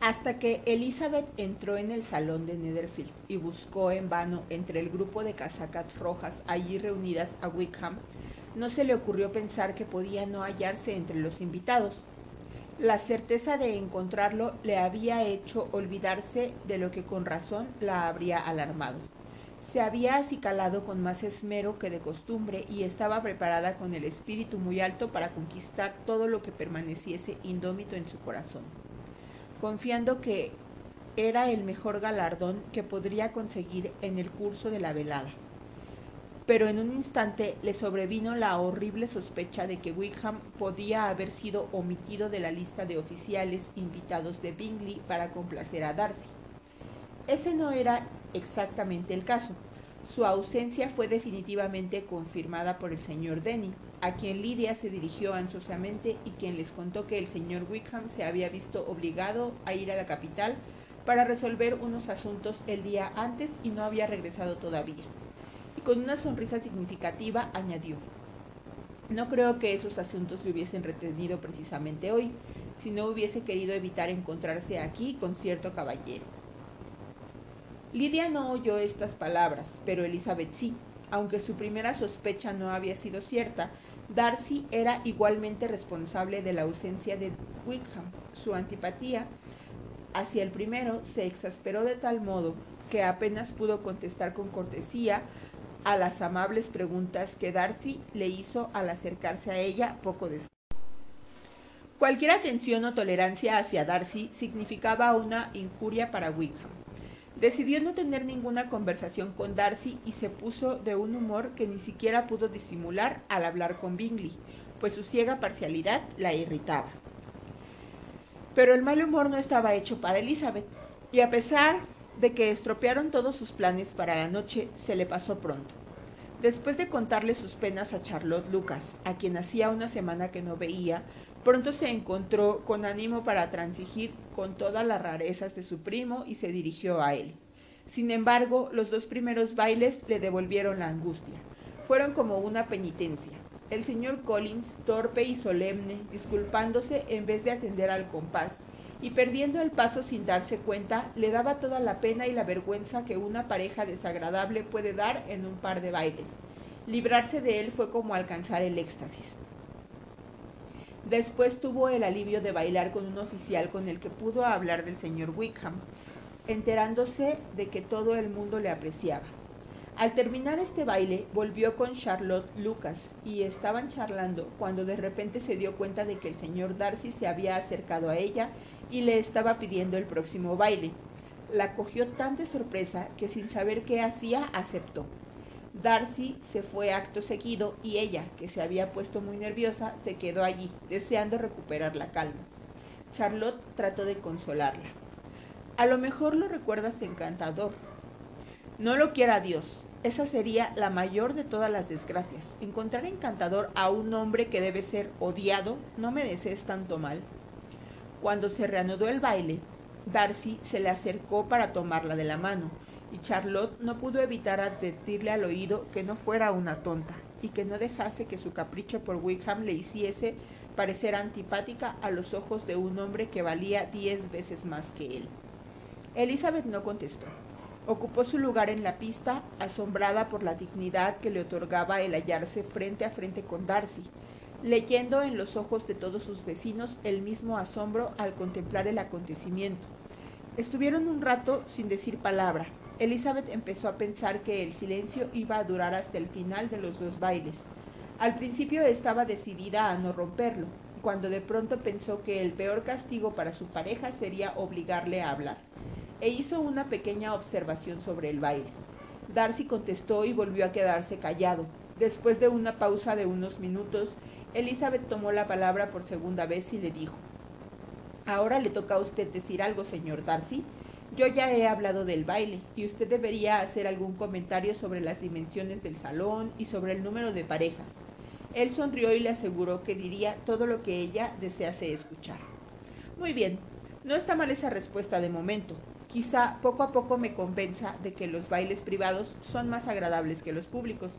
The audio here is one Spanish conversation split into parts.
hasta que Elizabeth entró en el salón de Netherfield y buscó en vano entre el grupo de casacas rojas allí reunidas a Wickham, no se le ocurrió pensar que podía no hallarse entre los invitados. La certeza de encontrarlo le había hecho olvidarse de lo que con razón la habría alarmado. Se había acicalado con más esmero que de costumbre y estaba preparada con el espíritu muy alto para conquistar todo lo que permaneciese indómito en su corazón, confiando que era el mejor galardón que podría conseguir en el curso de la velada pero en un instante le sobrevino la horrible sospecha de que Wickham podía haber sido omitido de la lista de oficiales invitados de Bingley para complacer a Darcy. Ese no era exactamente el caso. Su ausencia fue definitivamente confirmada por el señor Denny, a quien Lydia se dirigió ansiosamente y quien les contó que el señor Wickham se había visto obligado a ir a la capital para resolver unos asuntos el día antes y no había regresado todavía con una sonrisa significativa añadió, no creo que esos asuntos le hubiesen retenido precisamente hoy, si no hubiese querido evitar encontrarse aquí con cierto caballero. Lidia no oyó estas palabras, pero Elizabeth sí. Aunque su primera sospecha no había sido cierta, Darcy era igualmente responsable de la ausencia de Wickham. Su antipatía hacia el primero se exasperó de tal modo que apenas pudo contestar con cortesía a las amables preguntas que Darcy le hizo al acercarse a ella poco después. Cualquier atención o tolerancia hacia Darcy significaba una injuria para Wickham. Decidió no tener ninguna conversación con Darcy y se puso de un humor que ni siquiera pudo disimular al hablar con Bingley, pues su ciega parcialidad la irritaba. Pero el mal humor no estaba hecho para Elizabeth, y a pesar de que estropearon todos sus planes para la noche, se le pasó pronto. Después de contarle sus penas a Charlotte Lucas, a quien hacía una semana que no veía, pronto se encontró con ánimo para transigir con todas las rarezas de su primo y se dirigió a él. Sin embargo, los dos primeros bailes le devolvieron la angustia. Fueron como una penitencia. El señor Collins, torpe y solemne, disculpándose en vez de atender al compás, y perdiendo el paso sin darse cuenta, le daba toda la pena y la vergüenza que una pareja desagradable puede dar en un par de bailes. Librarse de él fue como alcanzar el éxtasis. Después tuvo el alivio de bailar con un oficial con el que pudo hablar del señor Wickham, enterándose de que todo el mundo le apreciaba. Al terminar este baile, volvió con Charlotte Lucas y estaban charlando cuando de repente se dio cuenta de que el señor Darcy se había acercado a ella y le estaba pidiendo el próximo baile. La cogió tan de sorpresa que sin saber qué hacía aceptó. Darcy se fue acto seguido y ella, que se había puesto muy nerviosa, se quedó allí, deseando recuperar la calma. Charlotte trató de consolarla. A lo mejor lo recuerdas encantador. No lo quiera Dios. Esa sería la mayor de todas las desgracias. Encontrar encantador a un hombre que debe ser odiado, no me desees tanto mal. Cuando se reanudó el baile, Darcy se le acercó para tomarla de la mano, y Charlotte no pudo evitar advertirle al oído que no fuera una tonta, y que no dejase que su capricho por Wickham le hiciese parecer antipática a los ojos de un hombre que valía diez veces más que él. Elizabeth no contestó. Ocupó su lugar en la pista, asombrada por la dignidad que le otorgaba el hallarse frente a frente con Darcy, leyendo en los ojos de todos sus vecinos el mismo asombro al contemplar el acontecimiento. Estuvieron un rato sin decir palabra. Elizabeth empezó a pensar que el silencio iba a durar hasta el final de los dos bailes. Al principio estaba decidida a no romperlo, cuando de pronto pensó que el peor castigo para su pareja sería obligarle a hablar, e hizo una pequeña observación sobre el baile. Darcy contestó y volvió a quedarse callado. Después de una pausa de unos minutos, Elizabeth tomó la palabra por segunda vez y le dijo, Ahora le toca a usted decir algo, señor Darcy. Yo ya he hablado del baile y usted debería hacer algún comentario sobre las dimensiones del salón y sobre el número de parejas. Él sonrió y le aseguró que diría todo lo que ella desease escuchar. Muy bien, no está mal esa respuesta de momento. Quizá poco a poco me convenza de que los bailes privados son más agradables que los públicos,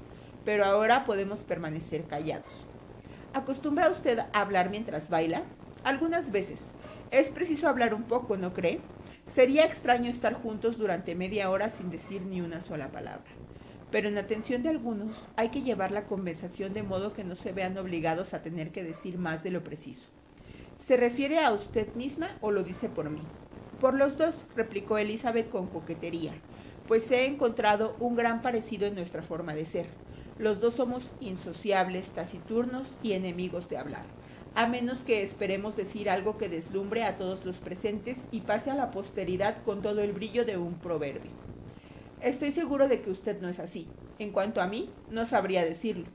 pero ahora podemos permanecer callados. ¿Acostumbra usted a hablar mientras baila? Algunas veces. Es preciso hablar un poco, ¿no cree? Sería extraño estar juntos durante media hora sin decir ni una sola palabra. Pero en atención de algunos hay que llevar la conversación de modo que no se vean obligados a tener que decir más de lo preciso. ¿Se refiere a usted misma o lo dice por mí? Por los dos, replicó Elizabeth con coquetería, pues he encontrado un gran parecido en nuestra forma de ser. Los dos somos insociables, taciturnos y enemigos de hablar, a menos que esperemos decir algo que deslumbre a todos los presentes y pase a la posteridad con todo el brillo de un proverbio. Estoy seguro de que usted no es así. En cuanto a mí, no sabría decirlo.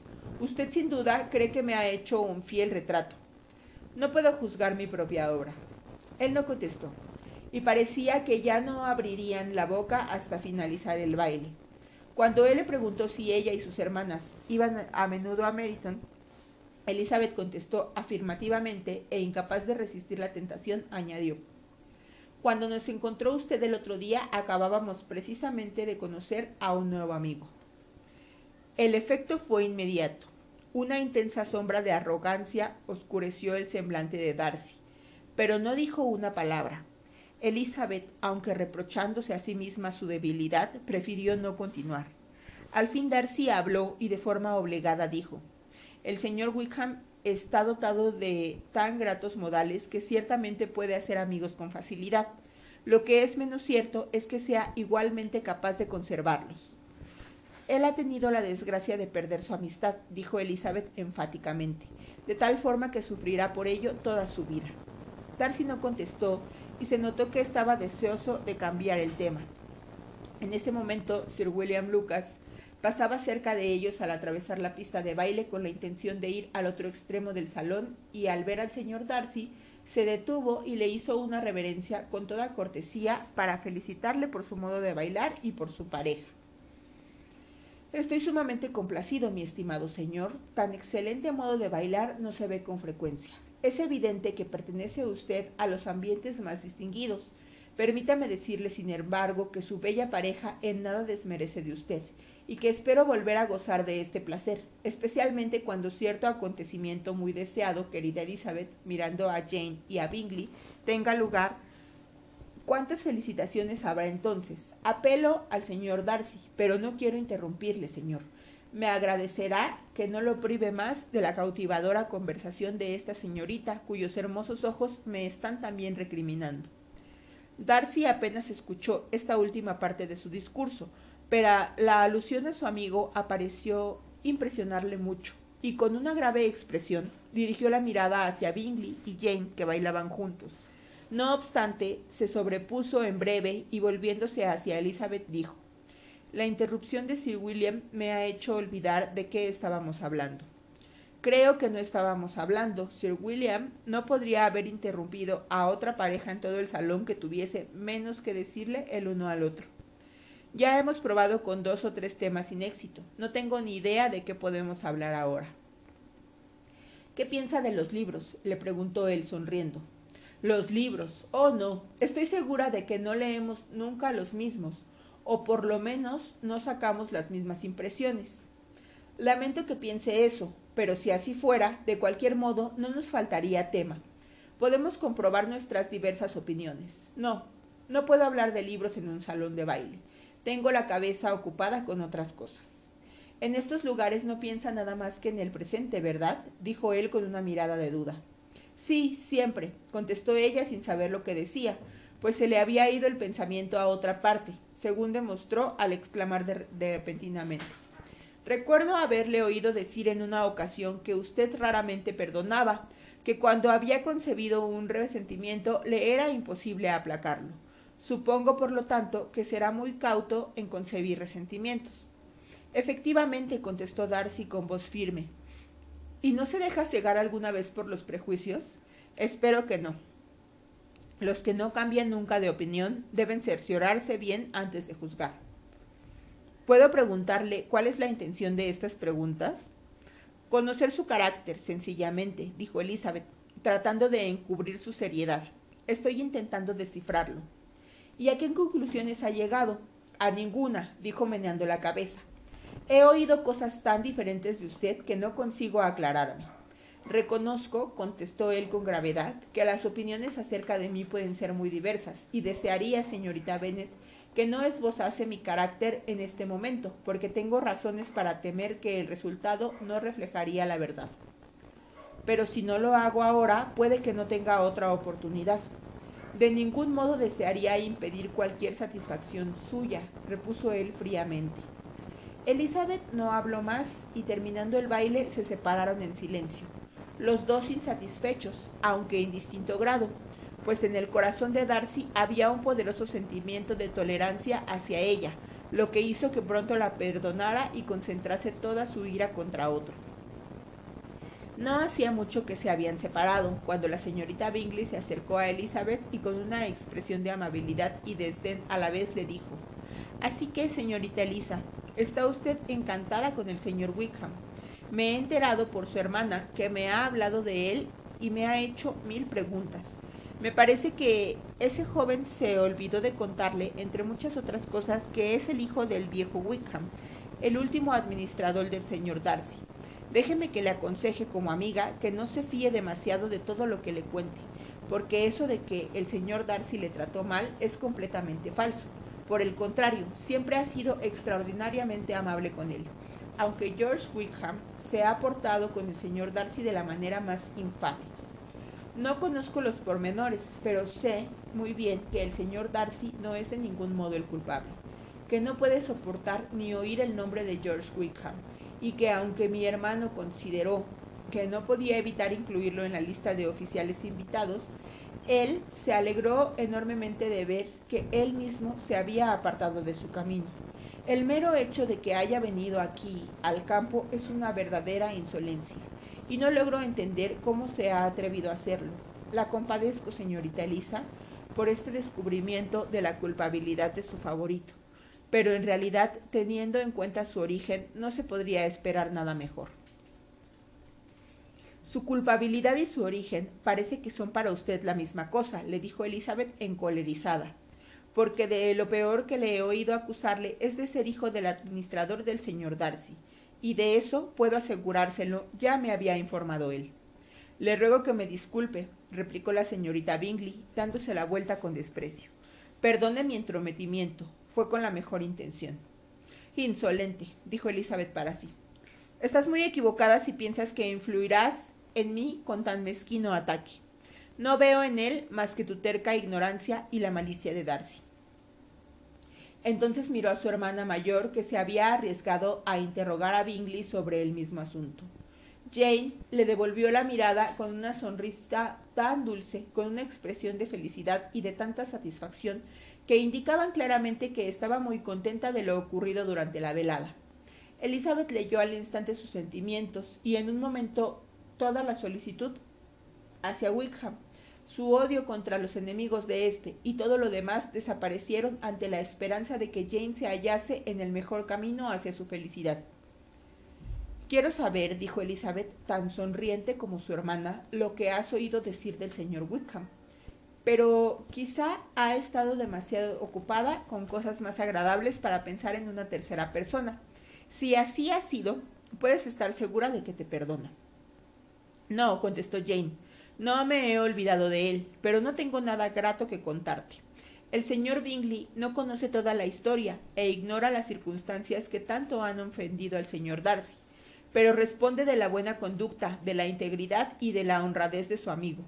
Usted sin duda cree que me ha hecho un fiel retrato. No puedo juzgar mi propia obra. Él no contestó, y parecía que ya no abrirían la boca hasta finalizar el baile. Cuando él le preguntó si ella y sus hermanas iban a menudo a Meriton, Elizabeth contestó afirmativamente e incapaz de resistir la tentación, añadió, Cuando nos encontró usted el otro día, acabábamos precisamente de conocer a un nuevo amigo. El efecto fue inmediato. Una intensa sombra de arrogancia oscureció el semblante de Darcy, pero no dijo una palabra. Elizabeth, aunque reprochándose a sí misma su debilidad, prefirió no continuar. Al fin Darcy habló y de forma obligada dijo El señor Wickham está dotado de tan gratos modales que ciertamente puede hacer amigos con facilidad. Lo que es menos cierto es que sea igualmente capaz de conservarlos. Él ha tenido la desgracia de perder su amistad, dijo Elizabeth enfáticamente, de tal forma que sufrirá por ello toda su vida. Darcy no contestó y se notó que estaba deseoso de cambiar el tema. En ese momento, Sir William Lucas pasaba cerca de ellos al atravesar la pista de baile con la intención de ir al otro extremo del salón y al ver al señor Darcy se detuvo y le hizo una reverencia con toda cortesía para felicitarle por su modo de bailar y por su pareja. Estoy sumamente complacido, mi estimado señor. Tan excelente modo de bailar no se ve con frecuencia. Es evidente que pertenece usted a los ambientes más distinguidos. Permítame decirle, sin embargo, que su bella pareja en nada desmerece de usted, y que espero volver a gozar de este placer, especialmente cuando cierto acontecimiento muy deseado, querida Elizabeth, mirando a Jane y a Bingley, tenga lugar. ¿Cuántas felicitaciones habrá entonces? Apelo al señor Darcy, pero no quiero interrumpirle, señor me agradecerá que no lo prive más de la cautivadora conversación de esta señorita, cuyos hermosos ojos me están también recriminando. Darcy apenas escuchó esta última parte de su discurso, pero la alusión a su amigo apareció impresionarle mucho, y con una grave expresión dirigió la mirada hacia Bingley y Jane, que bailaban juntos. No obstante, se sobrepuso en breve y volviéndose hacia Elizabeth dijo la interrupción de Sir William me ha hecho olvidar de qué estábamos hablando. Creo que no estábamos hablando. Sir William no podría haber interrumpido a otra pareja en todo el salón que tuviese menos que decirle el uno al otro. Ya hemos probado con dos o tres temas sin éxito. No tengo ni idea de qué podemos hablar ahora. ¿Qué piensa de los libros? le preguntó él sonriendo. Los libros. Oh, no. Estoy segura de que no leemos nunca los mismos o por lo menos no sacamos las mismas impresiones. Lamento que piense eso, pero si así fuera, de cualquier modo, no nos faltaría tema. Podemos comprobar nuestras diversas opiniones. No, no puedo hablar de libros en un salón de baile. Tengo la cabeza ocupada con otras cosas. En estos lugares no piensa nada más que en el presente, ¿verdad? dijo él con una mirada de duda. Sí, siempre, contestó ella sin saber lo que decía, pues se le había ido el pensamiento a otra parte, según demostró al exclamar de, repentinamente. Recuerdo haberle oído decir en una ocasión que usted raramente perdonaba, que cuando había concebido un resentimiento le era imposible aplacarlo. Supongo, por lo tanto, que será muy cauto en concebir resentimientos. Efectivamente, contestó Darcy con voz firme. ¿Y no se deja cegar alguna vez por los prejuicios? Espero que no. Los que no cambian nunca de opinión deben cerciorarse bien antes de juzgar. ¿Puedo preguntarle cuál es la intención de estas preguntas? Conocer su carácter, sencillamente, dijo Elizabeth, tratando de encubrir su seriedad. Estoy intentando descifrarlo. ¿Y a qué conclusiones ha llegado? A ninguna, dijo meneando la cabeza. He oído cosas tan diferentes de usted que no consigo aclararme. Reconozco, contestó él con gravedad, que las opiniones acerca de mí pueden ser muy diversas, y desearía, señorita Bennet, que no esbozase mi carácter en este momento, porque tengo razones para temer que el resultado no reflejaría la verdad. Pero si no lo hago ahora, puede que no tenga otra oportunidad. De ningún modo desearía impedir cualquier satisfacción suya, repuso él fríamente. Elizabeth no habló más y terminando el baile se separaron en silencio, los dos insatisfechos, aunque en distinto grado, pues en el corazón de Darcy había un poderoso sentimiento de tolerancia hacia ella, lo que hizo que pronto la perdonara y concentrase toda su ira contra otro. No hacía mucho que se habían separado, cuando la señorita Bingley se acercó a Elizabeth y con una expresión de amabilidad y desdén a la vez le dijo, Así que, señorita Elisa, está usted encantada con el señor Wickham. Me he enterado por su hermana que me ha hablado de él y me ha hecho mil preguntas. Me parece que ese joven se olvidó de contarle, entre muchas otras cosas, que es el hijo del viejo Wickham, el último administrador del señor Darcy. Déjeme que le aconseje como amiga que no se fíe demasiado de todo lo que le cuente, porque eso de que el señor Darcy le trató mal es completamente falso. Por el contrario, siempre ha sido extraordinariamente amable con él, aunque George Wickham se ha portado con el señor Darcy de la manera más infame. No conozco los pormenores, pero sé muy bien que el señor Darcy no es de ningún modo el culpable, que no puede soportar ni oír el nombre de George Wickham, y que aunque mi hermano consideró que no podía evitar incluirlo en la lista de oficiales invitados, él se alegró enormemente de ver que él mismo se había apartado de su camino. El mero hecho de que haya venido aquí al campo es una verdadera insolencia y no logro entender cómo se ha atrevido a hacerlo. La compadezco, señorita Elisa, por este descubrimiento de la culpabilidad de su favorito, pero en realidad, teniendo en cuenta su origen, no se podría esperar nada mejor. Su culpabilidad y su origen parece que son para usted la misma cosa, le dijo Elizabeth encolerizada, porque de lo peor que le he oído acusarle es de ser hijo del administrador del señor Darcy, y de eso puedo asegurárselo, ya me había informado él. Le ruego que me disculpe, replicó la señorita Bingley, dándose la vuelta con desprecio. Perdone mi entrometimiento, fue con la mejor intención. Insolente, dijo Elizabeth para sí. Estás muy equivocada si piensas que influirás en mí con tan mezquino ataque. No veo en él más que tu terca ignorancia y la malicia de Darcy. Entonces miró a su hermana mayor, que se había arriesgado a interrogar a Bingley sobre el mismo asunto. Jane le devolvió la mirada con una sonrisa tan dulce, con una expresión de felicidad y de tanta satisfacción, que indicaban claramente que estaba muy contenta de lo ocurrido durante la velada. Elizabeth leyó al instante sus sentimientos y en un momento toda la solicitud hacia Wickham su odio contra los enemigos de éste y todo lo demás desaparecieron ante la esperanza de que Jane se hallase en el mejor camino hacia su felicidad. Quiero saber, dijo Elizabeth, tan sonriente como su hermana, lo que has oído decir del señor Wickham. Pero quizá ha estado demasiado ocupada con cosas más agradables para pensar en una tercera persona. Si así ha sido, puedes estar segura de que te perdona. No, contestó Jane. No me he olvidado de él, pero no tengo nada grato que contarte. El señor Bingley no conoce toda la historia e ignora las circunstancias que tanto han ofendido al señor Darcy, pero responde de la buena conducta, de la integridad y de la honradez de su amigo,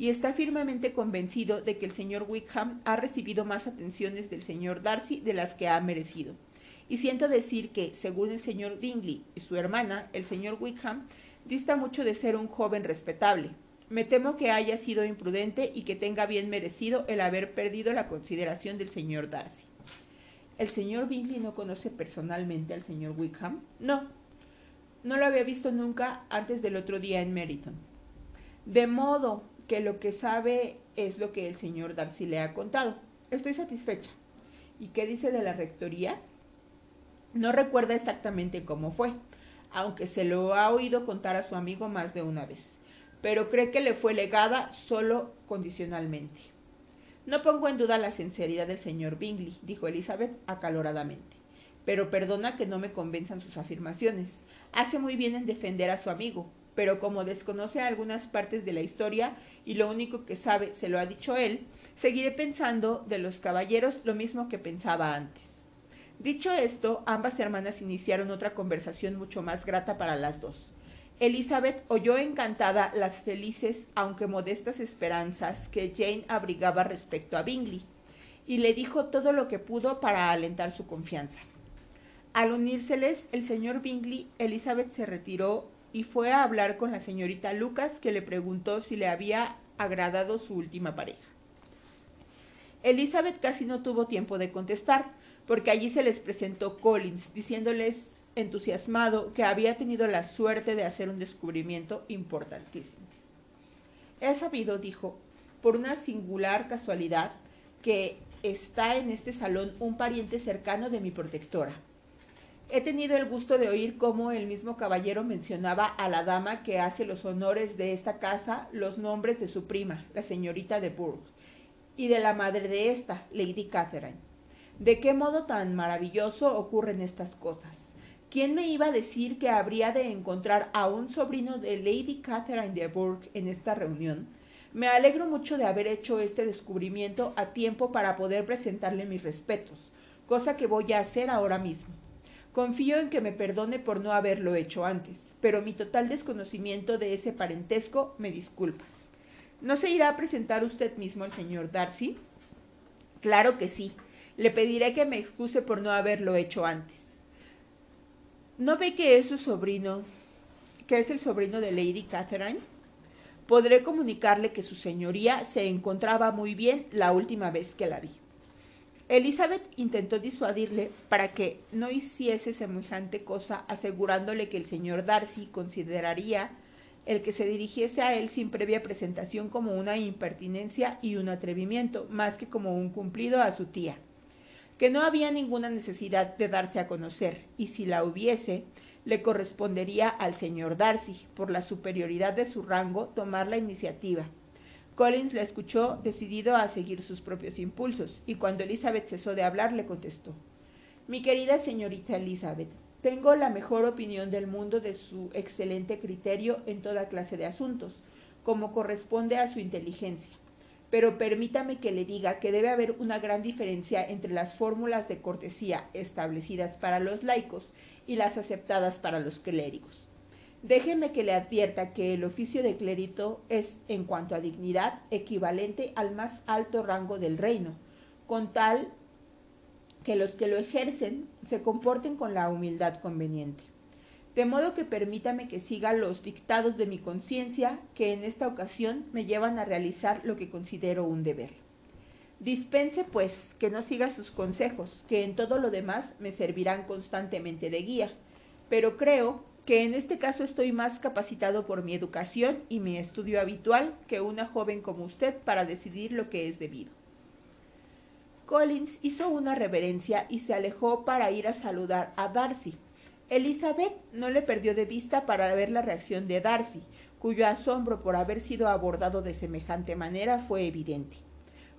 y está firmemente convencido de que el señor Wickham ha recibido más atenciones del señor Darcy de las que ha merecido. Y siento decir que, según el señor Bingley y su hermana, el señor Wickham dista mucho de ser un joven respetable, me temo que haya sido imprudente y que tenga bien merecido el haber perdido la consideración del señor Darcy. ¿El señor Bingley no conoce personalmente al señor Wickham? No. No lo había visto nunca antes del otro día en Meryton. De modo que lo que sabe es lo que el señor Darcy le ha contado. Estoy satisfecha. ¿Y qué dice de la rectoría? No recuerda exactamente cómo fue, aunque se lo ha oído contar a su amigo más de una vez pero cree que le fue legada solo condicionalmente. No pongo en duda la sinceridad del señor Bingley, dijo Elizabeth acaloradamente, pero perdona que no me convenzan sus afirmaciones. Hace muy bien en defender a su amigo, pero como desconoce algunas partes de la historia y lo único que sabe se lo ha dicho él, seguiré pensando de los caballeros lo mismo que pensaba antes. Dicho esto, ambas hermanas iniciaron otra conversación mucho más grata para las dos. Elizabeth oyó encantada las felices, aunque modestas esperanzas que Jane abrigaba respecto a Bingley, y le dijo todo lo que pudo para alentar su confianza. Al unírseles el señor Bingley, Elizabeth se retiró y fue a hablar con la señorita Lucas, que le preguntó si le había agradado su última pareja. Elizabeth casi no tuvo tiempo de contestar, porque allí se les presentó Collins, diciéndoles entusiasmado que había tenido la suerte de hacer un descubrimiento importantísimo. He sabido, dijo, por una singular casualidad, que está en este salón un pariente cercano de mi protectora. He tenido el gusto de oír cómo el mismo caballero mencionaba a la dama que hace los honores de esta casa los nombres de su prima, la señorita de Bourgh, y de la madre de esta, Lady Catherine. ¿De qué modo tan maravilloso ocurren estas cosas? ¿Quién me iba a decir que habría de encontrar a un sobrino de Lady Catherine de Bourgh en esta reunión? Me alegro mucho de haber hecho este descubrimiento a tiempo para poder presentarle mis respetos, cosa que voy a hacer ahora mismo. Confío en que me perdone por no haberlo hecho antes, pero mi total desconocimiento de ese parentesco me disculpa. ¿No se irá a presentar usted mismo al señor Darcy? Claro que sí. Le pediré que me excuse por no haberlo hecho antes. ¿No ve que es su sobrino, que es el sobrino de Lady Catherine? Podré comunicarle que su señoría se encontraba muy bien la última vez que la vi. Elizabeth intentó disuadirle para que no hiciese semejante cosa, asegurándole que el señor Darcy consideraría el que se dirigiese a él sin previa presentación como una impertinencia y un atrevimiento, más que como un cumplido a su tía que no había ninguna necesidad de darse a conocer, y si la hubiese, le correspondería al señor Darcy, por la superioridad de su rango, tomar la iniciativa. Collins la escuchó decidido a seguir sus propios impulsos, y cuando Elizabeth cesó de hablar le contestó Mi querida señorita Elizabeth, tengo la mejor opinión del mundo de su excelente criterio en toda clase de asuntos, como corresponde a su inteligencia pero permítame que le diga que debe haber una gran diferencia entre las fórmulas de cortesía establecidas para los laicos y las aceptadas para los clérigos. Déjeme que le advierta que el oficio de clérito es, en cuanto a dignidad, equivalente al más alto rango del reino, con tal que los que lo ejercen se comporten con la humildad conveniente de modo que permítame que siga los dictados de mi conciencia, que en esta ocasión me llevan a realizar lo que considero un deber. Dispense, pues, que no siga sus consejos, que en todo lo demás me servirán constantemente de guía, pero creo que en este caso estoy más capacitado por mi educación y mi estudio habitual que una joven como usted para decidir lo que es debido. Collins hizo una reverencia y se alejó para ir a saludar a Darcy, Elizabeth no le perdió de vista para ver la reacción de Darcy, cuyo asombro por haber sido abordado de semejante manera fue evidente.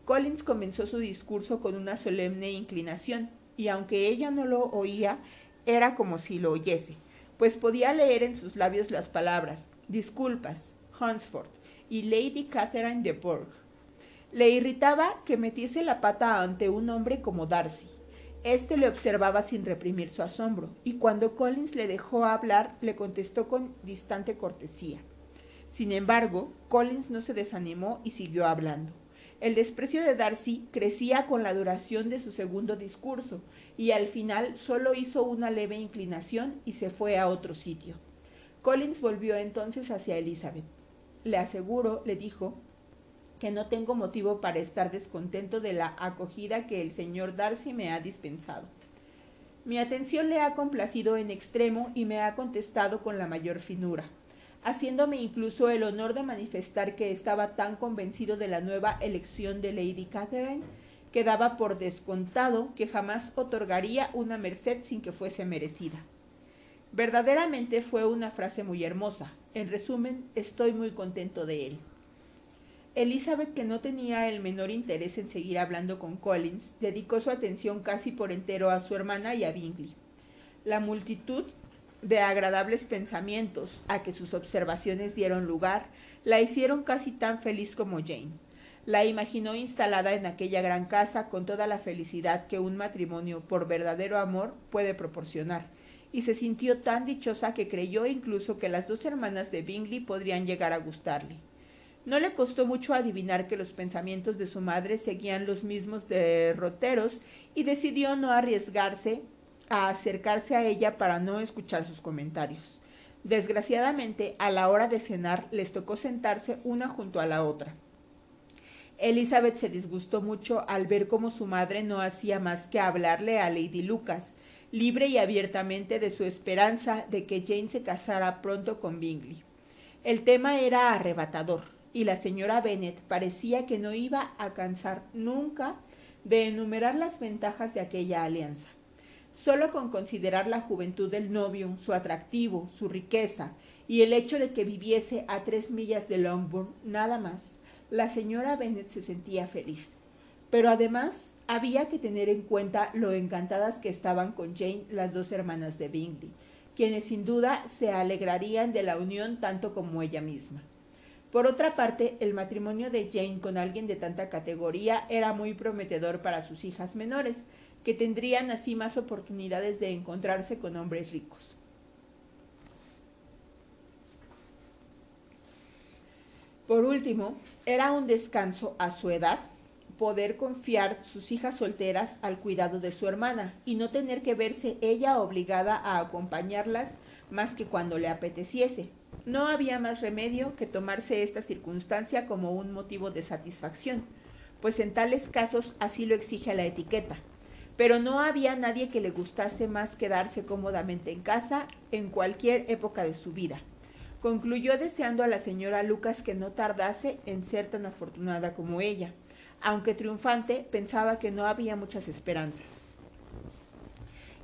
Collins comenzó su discurso con una solemne inclinación, y aunque ella no lo oía, era como si lo oyese, pues podía leer en sus labios las palabras disculpas, Hunsford y Lady Catherine de Bourgh. Le irritaba que metiese la pata ante un hombre como Darcy, este le observaba sin reprimir su asombro, y cuando Collins le dejó hablar, le contestó con distante cortesía. Sin embargo, Collins no se desanimó y siguió hablando. El desprecio de Darcy crecía con la duración de su segundo discurso, y al final solo hizo una leve inclinación y se fue a otro sitio. Collins volvió entonces hacia Elizabeth. Le aseguro, le dijo, que no tengo motivo para estar descontento de la acogida que el señor Darcy me ha dispensado. Mi atención le ha complacido en extremo y me ha contestado con la mayor finura, haciéndome incluso el honor de manifestar que estaba tan convencido de la nueva elección de Lady Catherine que daba por descontado que jamás otorgaría una merced sin que fuese merecida. Verdaderamente fue una frase muy hermosa. En resumen, estoy muy contento de él. Elizabeth, que no tenía el menor interés en seguir hablando con Collins, dedicó su atención casi por entero a su hermana y a Bingley. La multitud de agradables pensamientos a que sus observaciones dieron lugar, la hicieron casi tan feliz como Jane. La imaginó instalada en aquella gran casa con toda la felicidad que un matrimonio por verdadero amor puede proporcionar, y se sintió tan dichosa que creyó incluso que las dos hermanas de Bingley podrían llegar a gustarle. No le costó mucho adivinar que los pensamientos de su madre seguían los mismos derroteros y decidió no arriesgarse a acercarse a ella para no escuchar sus comentarios. Desgraciadamente, a la hora de cenar les tocó sentarse una junto a la otra. Elizabeth se disgustó mucho al ver cómo su madre no hacía más que hablarle a Lady Lucas, libre y abiertamente de su esperanza de que Jane se casara pronto con Bingley. El tema era arrebatador, y la señora Bennet parecía que no iba a cansar nunca de enumerar las ventajas de aquella alianza. Solo con considerar la juventud del novio, su atractivo, su riqueza y el hecho de que viviese a tres millas de Longbourn, nada más, la señora Bennet se sentía feliz. Pero además había que tener en cuenta lo encantadas que estaban con Jane las dos hermanas de Bingley, quienes sin duda se alegrarían de la unión tanto como ella misma. Por otra parte, el matrimonio de Jane con alguien de tanta categoría era muy prometedor para sus hijas menores, que tendrían así más oportunidades de encontrarse con hombres ricos. Por último, era un descanso a su edad poder confiar sus hijas solteras al cuidado de su hermana y no tener que verse ella obligada a acompañarlas más que cuando le apeteciese. No había más remedio que tomarse esta circunstancia como un motivo de satisfacción, pues en tales casos así lo exige la etiqueta. Pero no había nadie que le gustase más quedarse cómodamente en casa en cualquier época de su vida. Concluyó deseando a la señora Lucas que no tardase en ser tan afortunada como ella, aunque triunfante pensaba que no había muchas esperanzas.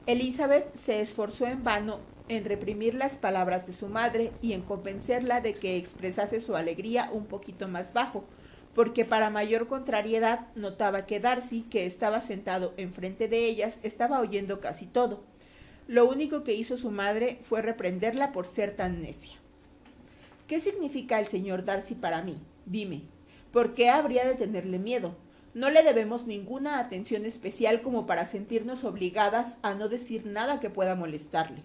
Elizabeth se esforzó en vano en reprimir las palabras de su madre y en convencerla de que expresase su alegría un poquito más bajo, porque para mayor contrariedad notaba que Darcy, que estaba sentado enfrente de ellas, estaba oyendo casi todo. Lo único que hizo su madre fue reprenderla por ser tan necia. ¿Qué significa el señor Darcy para mí? Dime. ¿Por qué habría de tenerle miedo? No le debemos ninguna atención especial como para sentirnos obligadas a no decir nada que pueda molestarle.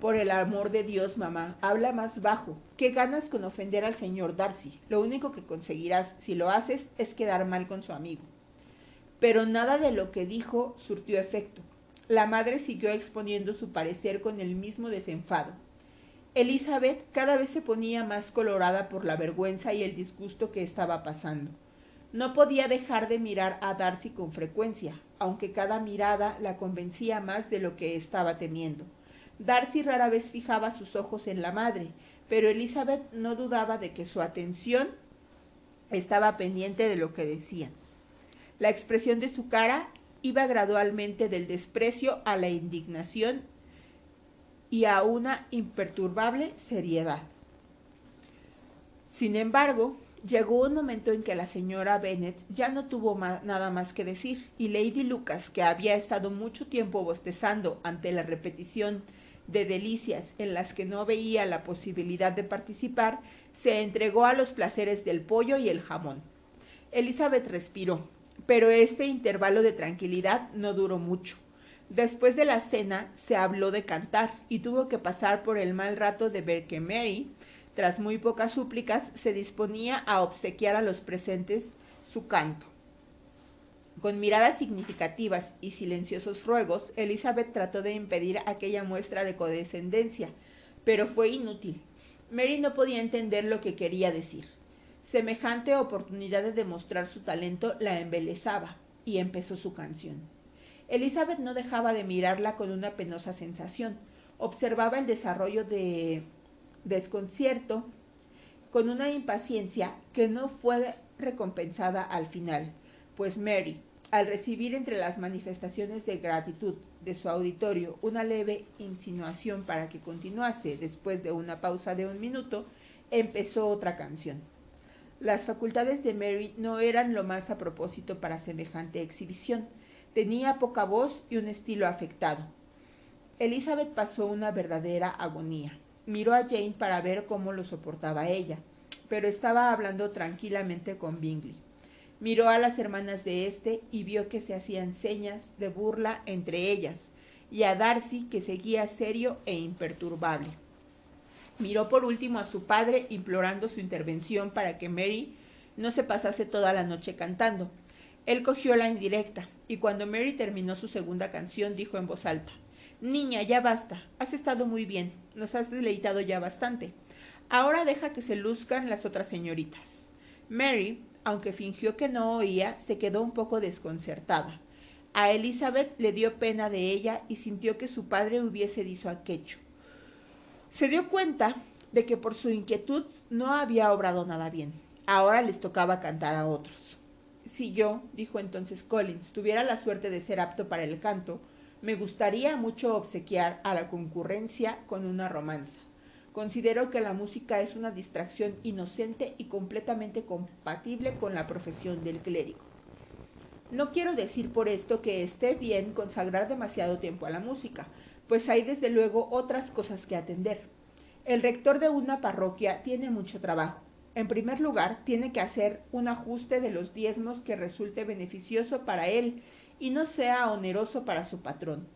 Por el amor de Dios, mamá, habla más bajo. ¿Qué ganas con ofender al señor Darcy? Lo único que conseguirás, si lo haces, es quedar mal con su amigo. Pero nada de lo que dijo surtió efecto. La madre siguió exponiendo su parecer con el mismo desenfado. Elizabeth cada vez se ponía más colorada por la vergüenza y el disgusto que estaba pasando. No podía dejar de mirar a Darcy con frecuencia, aunque cada mirada la convencía más de lo que estaba temiendo. Darcy rara vez fijaba sus ojos en la madre, pero Elizabeth no dudaba de que su atención estaba pendiente de lo que decían. La expresión de su cara iba gradualmente del desprecio a la indignación y a una imperturbable seriedad. Sin embargo, llegó un momento en que la señora Bennet ya no tuvo nada más que decir, y Lady Lucas, que había estado mucho tiempo bostezando ante la repetición de delicias en las que no veía la posibilidad de participar, se entregó a los placeres del pollo y el jamón. Elizabeth respiró, pero este intervalo de tranquilidad no duró mucho. Después de la cena se habló de cantar y tuvo que pasar por el mal rato de ver que Mary, tras muy pocas súplicas, se disponía a obsequiar a los presentes su canto. Con miradas significativas y silenciosos ruegos, Elizabeth trató de impedir aquella muestra de condescendencia, pero fue inútil. Mary no podía entender lo que quería decir. Semejante oportunidad de demostrar su talento la embelezaba, y empezó su canción. Elizabeth no dejaba de mirarla con una penosa sensación. Observaba el desarrollo de desconcierto con una impaciencia que no fue recompensada al final, pues Mary, al recibir entre las manifestaciones de gratitud de su auditorio una leve insinuación para que continuase después de una pausa de un minuto, empezó otra canción. Las facultades de Mary no eran lo más a propósito para semejante exhibición Tenía poca voz y un estilo afectado. Elizabeth pasó una verdadera agonía. Miró a Jane para ver cómo lo soportaba ella, pero estaba hablando tranquilamente con Bingley. Miró a las hermanas de éste y vio que se hacían señas de burla entre ellas, y a Darcy que seguía serio e imperturbable. Miró por último a su padre implorando su intervención para que Mary no se pasase toda la noche cantando. Él cogió la indirecta, y cuando Mary terminó su segunda canción dijo en voz alta Niña, ya basta. Has estado muy bien. Nos has deleitado ya bastante. Ahora deja que se luzcan las otras señoritas. Mary, aunque fingió que no oía, se quedó un poco desconcertada. A Elizabeth le dio pena de ella y sintió que su padre hubiese dicho aquello. Se dio cuenta de que por su inquietud no había obrado nada bien. Ahora les tocaba cantar a otros. Si yo, dijo entonces Collins, tuviera la suerte de ser apto para el canto, me gustaría mucho obsequiar a la concurrencia con una romanza. Considero que la música es una distracción inocente y completamente compatible con la profesión del clérigo. No quiero decir por esto que esté bien consagrar demasiado tiempo a la música, pues hay desde luego otras cosas que atender. El rector de una parroquia tiene mucho trabajo. En primer lugar, tiene que hacer un ajuste de los diezmos que resulte beneficioso para él y no sea oneroso para su patrón.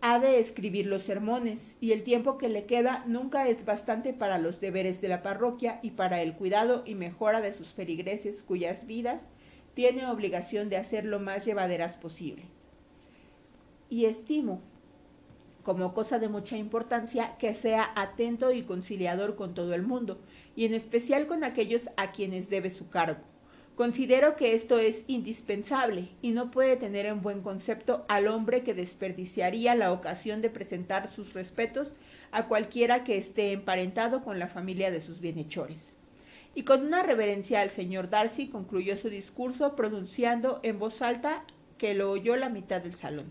Ha de escribir los sermones, y el tiempo que le queda nunca es bastante para los deberes de la parroquia y para el cuidado y mejora de sus feligreses cuyas vidas tiene obligación de hacer lo más llevaderas posible. Y estimo, como cosa de mucha importancia, que sea atento y conciliador con todo el mundo, y en especial con aquellos a quienes debe su cargo Considero que esto es indispensable y no puede tener en buen concepto al hombre que desperdiciaría la ocasión de presentar sus respetos a cualquiera que esté emparentado con la familia de sus bienhechores. Y con una reverencia al señor Darcy concluyó su discurso pronunciando en voz alta que lo oyó la mitad del salón.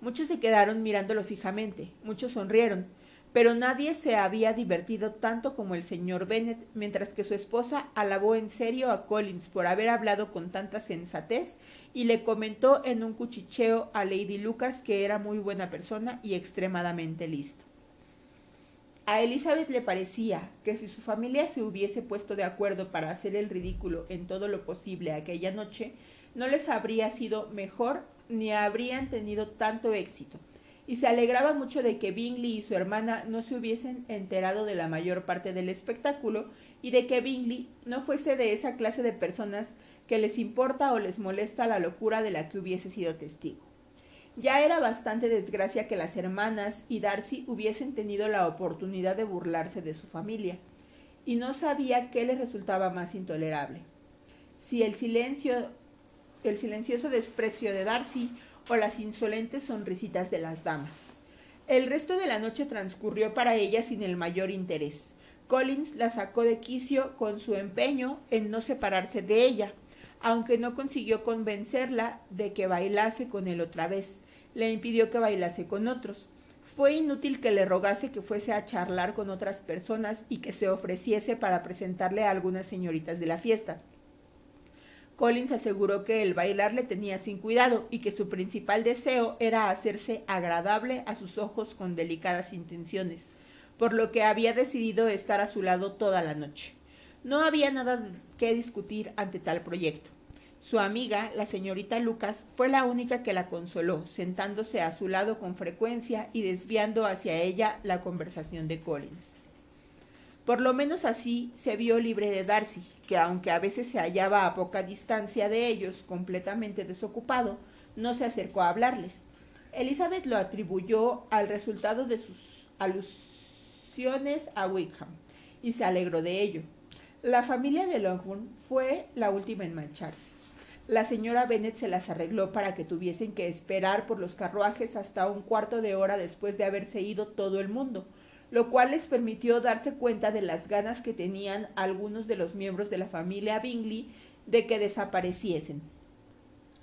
Muchos se quedaron mirándolo fijamente, muchos sonrieron, pero nadie se había divertido tanto como el señor Bennet, mientras que su esposa alabó en serio a Collins por haber hablado con tanta sensatez y le comentó en un cuchicheo a Lady Lucas que era muy buena persona y extremadamente listo. A Elizabeth le parecía que si su familia se hubiese puesto de acuerdo para hacer el ridículo en todo lo posible aquella noche, no les habría sido mejor ni habrían tenido tanto éxito y se alegraba mucho de que Bingley y su hermana no se hubiesen enterado de la mayor parte del espectáculo y de que Bingley no fuese de esa clase de personas que les importa o les molesta la locura de la que hubiese sido testigo. Ya era bastante desgracia que las hermanas y Darcy hubiesen tenido la oportunidad de burlarse de su familia, y no sabía qué les resultaba más intolerable. Si el silencio, el silencioso desprecio de Darcy o las insolentes sonrisitas de las damas. El resto de la noche transcurrió para ella sin el mayor interés. Collins la sacó de quicio con su empeño en no separarse de ella, aunque no consiguió convencerla de que bailase con él otra vez. Le impidió que bailase con otros. Fue inútil que le rogase que fuese a charlar con otras personas y que se ofreciese para presentarle a algunas señoritas de la fiesta. Collins aseguró que el bailar le tenía sin cuidado y que su principal deseo era hacerse agradable a sus ojos con delicadas intenciones, por lo que había decidido estar a su lado toda la noche. No había nada que discutir ante tal proyecto. Su amiga, la señorita Lucas, fue la única que la consoló, sentándose a su lado con frecuencia y desviando hacia ella la conversación de Collins. Por lo menos así se vio libre de Darcy, que aunque a veces se hallaba a poca distancia de ellos, completamente desocupado, no se acercó a hablarles. Elizabeth lo atribuyó al resultado de sus alusiones a Wickham y se alegró de ello. La familia de Longhorn fue la última en marcharse. La señora Bennet se las arregló para que tuviesen que esperar por los carruajes hasta un cuarto de hora después de haberse ido todo el mundo, lo cual les permitió darse cuenta de las ganas que tenían algunos de los miembros de la familia Bingley de que desapareciesen.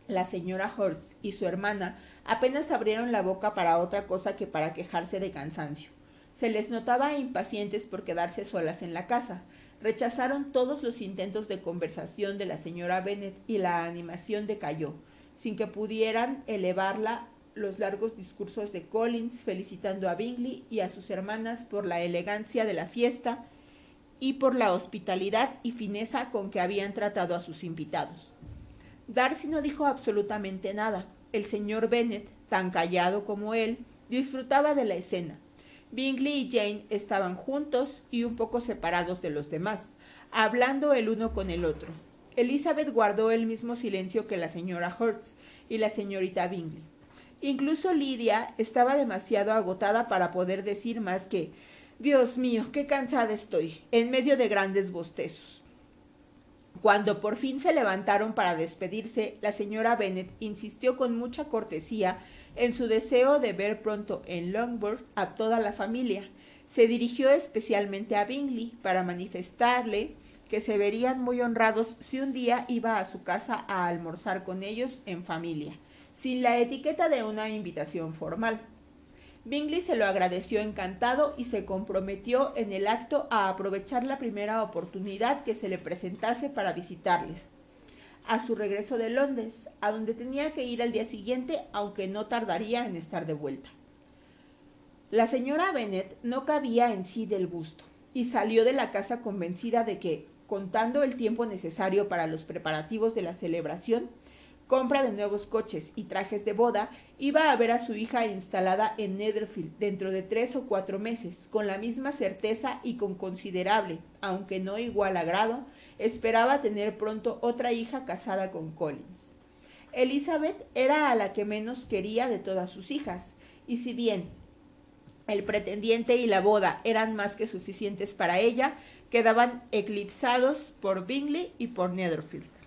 La señora Hurst y su hermana apenas abrieron la boca para otra cosa que para quejarse de cansancio. Se les notaba impacientes por quedarse solas en la casa. Rechazaron todos los intentos de conversación de la señora Bennet y la animación decayó, sin que pudieran elevarla los largos discursos de Collins felicitando a Bingley y a sus hermanas por la elegancia de la fiesta y por la hospitalidad y fineza con que habían tratado a sus invitados. Darcy no dijo absolutamente nada. El señor Bennet, tan callado como él, disfrutaba de la escena. Bingley y Jane estaban juntos y un poco separados de los demás, hablando el uno con el otro. Elizabeth guardó el mismo silencio que la señora Hertz y la señorita Bingley. Incluso Lidia estaba demasiado agotada para poder decir más que Dios mío, qué cansada estoy, en medio de grandes bostezos. Cuando por fin se levantaron para despedirse, la señora Bennet insistió con mucha cortesía en su deseo de ver pronto en Longbourn a toda la familia. Se dirigió especialmente a Bingley para manifestarle que se verían muy honrados si un día iba a su casa a almorzar con ellos en familia, sin la etiqueta de una invitación formal. Bingley se lo agradeció encantado y se comprometió en el acto a aprovechar la primera oportunidad que se le presentase para visitarles. A su regreso de Londres, a donde tenía que ir al día siguiente, aunque no tardaría en estar de vuelta. La señora Bennet no cabía en sí del gusto, y salió de la casa convencida de que, contando el tiempo necesario para los preparativos de la celebración, compra de nuevos coches y trajes de boda, iba a ver a su hija instalada en Netherfield dentro de tres o cuatro meses, con la misma certeza y con considerable, aunque no igual agrado, esperaba tener pronto otra hija casada con Collins. Elizabeth era a la que menos quería de todas sus hijas, y si bien el pretendiente y la boda eran más que suficientes para ella, quedaban eclipsados por Bingley y por Netherfield.